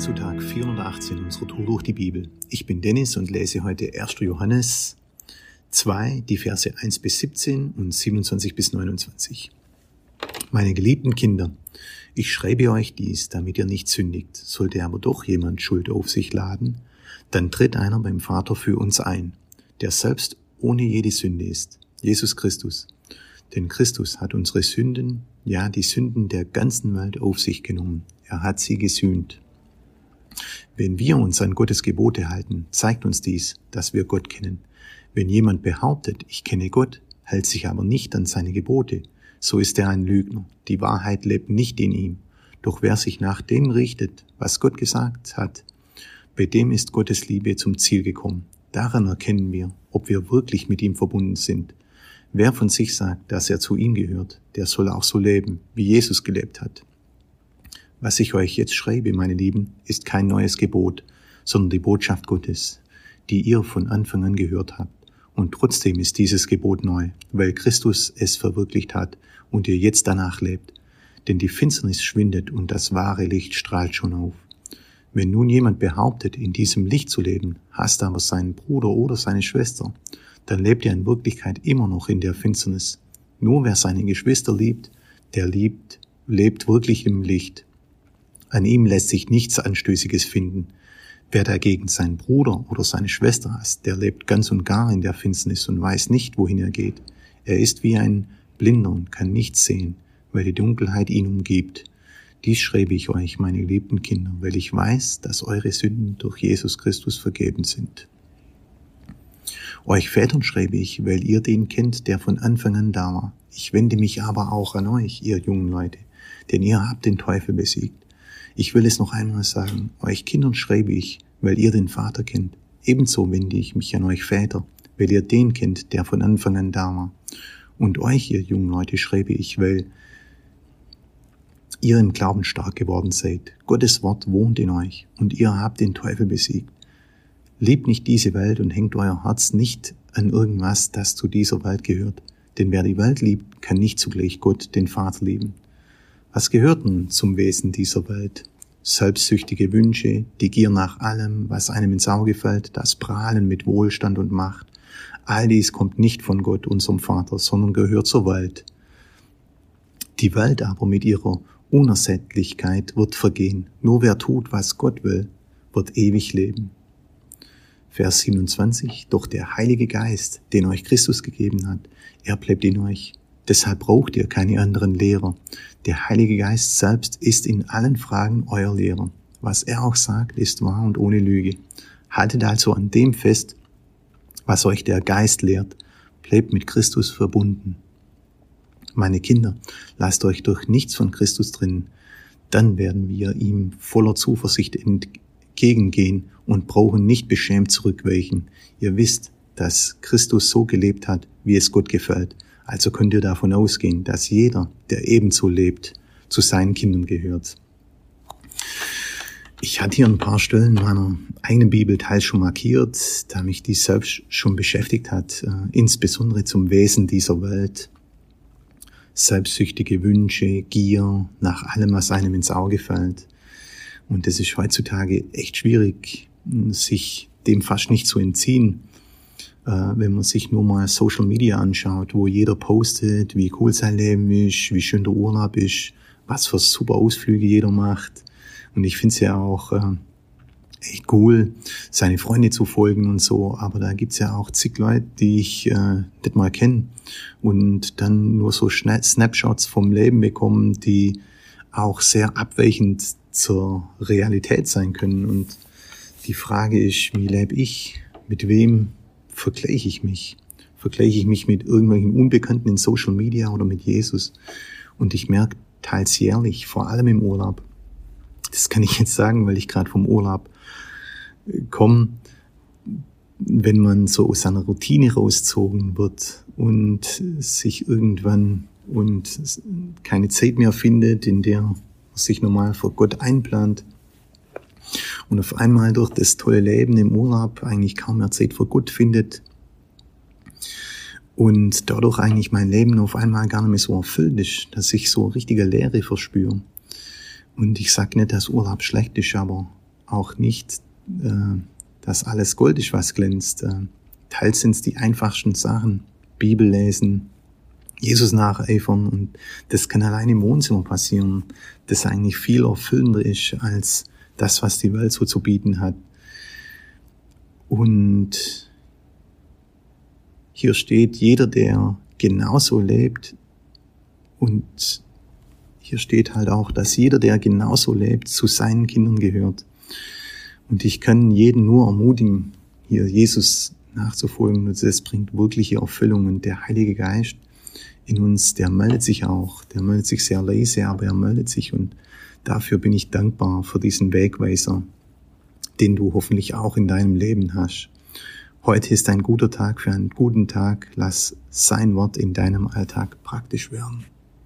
zu Tag 418 unserer Tour durch die Bibel. Ich bin Dennis und lese heute 1. Johannes 2, die Verse 1 bis 17 und 27 bis 29. Meine geliebten Kinder, ich schreibe euch dies, damit ihr nicht sündigt. Sollte aber doch jemand Schuld auf sich laden, dann tritt einer beim Vater für uns ein, der selbst ohne jede Sünde ist, Jesus Christus. Denn Christus hat unsere Sünden, ja die Sünden der ganzen Welt auf sich genommen. Er hat sie gesühnt. Wenn wir uns an Gottes Gebote halten, zeigt uns dies, dass wir Gott kennen. Wenn jemand behauptet, ich kenne Gott, hält sich aber nicht an seine Gebote, so ist er ein Lügner. Die Wahrheit lebt nicht in ihm. Doch wer sich nach dem richtet, was Gott gesagt hat, bei dem ist Gottes Liebe zum Ziel gekommen. Daran erkennen wir, ob wir wirklich mit ihm verbunden sind. Wer von sich sagt, dass er zu ihm gehört, der soll auch so leben, wie Jesus gelebt hat. Was ich euch jetzt schreibe, meine Lieben, ist kein neues Gebot, sondern die Botschaft Gottes, die ihr von Anfang an gehört habt. Und trotzdem ist dieses Gebot neu, weil Christus es verwirklicht hat und ihr jetzt danach lebt. Denn die Finsternis schwindet und das wahre Licht strahlt schon auf. Wenn nun jemand behauptet, in diesem Licht zu leben, hasst aber seinen Bruder oder seine Schwester, dann lebt er in Wirklichkeit immer noch in der Finsternis. Nur wer seine Geschwister liebt, der liebt, lebt wirklich im Licht. An ihm lässt sich nichts Anstößiges finden. Wer dagegen seinen Bruder oder seine Schwester hasst, der lebt ganz und gar in der Finsternis und weiß nicht, wohin er geht. Er ist wie ein Blinder und kann nichts sehen, weil die Dunkelheit ihn umgibt. Dies schreibe ich euch, meine geliebten Kinder, weil ich weiß, dass eure Sünden durch Jesus Christus vergeben sind. Euch Vätern schreibe ich, weil ihr den kennt, der von Anfang an da war. Ich wende mich aber auch an euch, ihr jungen Leute, denn ihr habt den Teufel besiegt. Ich will es noch einmal sagen, euch Kindern schreibe ich, weil ihr den Vater kennt. Ebenso wende ich mich an euch Väter, weil ihr den kennt, der von Anfang an da war. Und euch, ihr jungen Leute, schreibe ich, weil ihr im Glauben stark geworden seid. Gottes Wort wohnt in euch und ihr habt den Teufel besiegt. Liebt nicht diese Welt und hängt euer Herz nicht an irgendwas, das zu dieser Welt gehört. Denn wer die Welt liebt, kann nicht zugleich Gott, den Vater, lieben. Was gehört nun zum Wesen dieser Welt? Selbstsüchtige Wünsche, die Gier nach allem, was einem ins Auge fällt, das Prahlen mit Wohlstand und Macht. All dies kommt nicht von Gott, unserem Vater, sondern gehört zur Welt. Die Welt aber mit ihrer Unersättlichkeit wird vergehen. Nur wer tut, was Gott will, wird ewig leben. Vers 27. Doch der Heilige Geist, den euch Christus gegeben hat, er bleibt in euch. Deshalb braucht ihr keine anderen Lehrer. Der Heilige Geist selbst ist in allen Fragen euer Lehrer. Was er auch sagt, ist wahr und ohne Lüge. Haltet also an dem fest, was euch der Geist lehrt. Bleibt mit Christus verbunden. Meine Kinder, lasst euch durch nichts von Christus trennen. Dann werden wir ihm voller Zuversicht entgegengehen und brauchen nicht beschämt zurückweichen. Ihr wisst, dass Christus so gelebt hat, wie es Gott gefällt. Also könnt ihr davon ausgehen, dass jeder, der ebenso lebt, zu seinen Kindern gehört. Ich hatte hier ein paar Stellen meiner eigenen Bibel teils schon markiert, da mich dies selbst schon beschäftigt hat, äh, insbesondere zum Wesen dieser Welt. Selbstsüchtige Wünsche, Gier, nach allem, was einem ins Auge fällt. Und es ist heutzutage echt schwierig, sich dem fast nicht zu entziehen wenn man sich nur mal Social Media anschaut, wo jeder postet, wie cool sein Leben ist, wie schön der Urlaub ist, was für super Ausflüge jeder macht. Und ich finde es ja auch äh, echt cool, seine Freunde zu folgen und so, aber da gibt's ja auch zig Leute, die ich äh, nicht mal kenne und dann nur so Snapshots vom Leben bekommen, die auch sehr abweichend zur Realität sein können. Und die Frage ist, wie lebe ich? Mit wem vergleiche ich mich? Vergleiche ich mich mit irgendwelchen Unbekannten in Social Media oder mit Jesus? Und ich merke teils jährlich, vor allem im Urlaub, das kann ich jetzt sagen, weil ich gerade vom Urlaub äh, komme, wenn man so aus seiner Routine rauszogen wird und sich irgendwann und keine Zeit mehr findet, in der man sich normal vor Gott einplant, und auf einmal durch das tolle Leben im Urlaub eigentlich kaum mehr Zeit für Gott findet und dadurch eigentlich mein Leben auf einmal gar nicht mehr so erfüllt ist, dass ich so richtige Leere verspüre. Und ich sage nicht, dass Urlaub schlecht ist, aber auch nicht, äh, dass alles Gold ist, was glänzt. Äh, teils sind es die einfachsten Sachen. Bibel lesen, Jesus nacheifern und das kann allein im Wohnzimmer passieren, das eigentlich viel erfüllender ist als das, was die Welt so zu bieten hat. Und hier steht, jeder, der genauso lebt und hier steht halt auch, dass jeder, der genauso lebt, zu seinen Kindern gehört. Und ich kann jeden nur ermutigen, hier Jesus nachzufolgen. Und das bringt wirkliche Erfüllung. Und der Heilige Geist in uns, der meldet sich auch. Der meldet sich sehr leise, aber er meldet sich. Und dafür bin ich dankbar für diesen Wegweiser, den du hoffentlich auch in deinem Leben hast. Heute ist ein guter Tag für einen guten Tag. Lass sein Wort in deinem Alltag praktisch werden.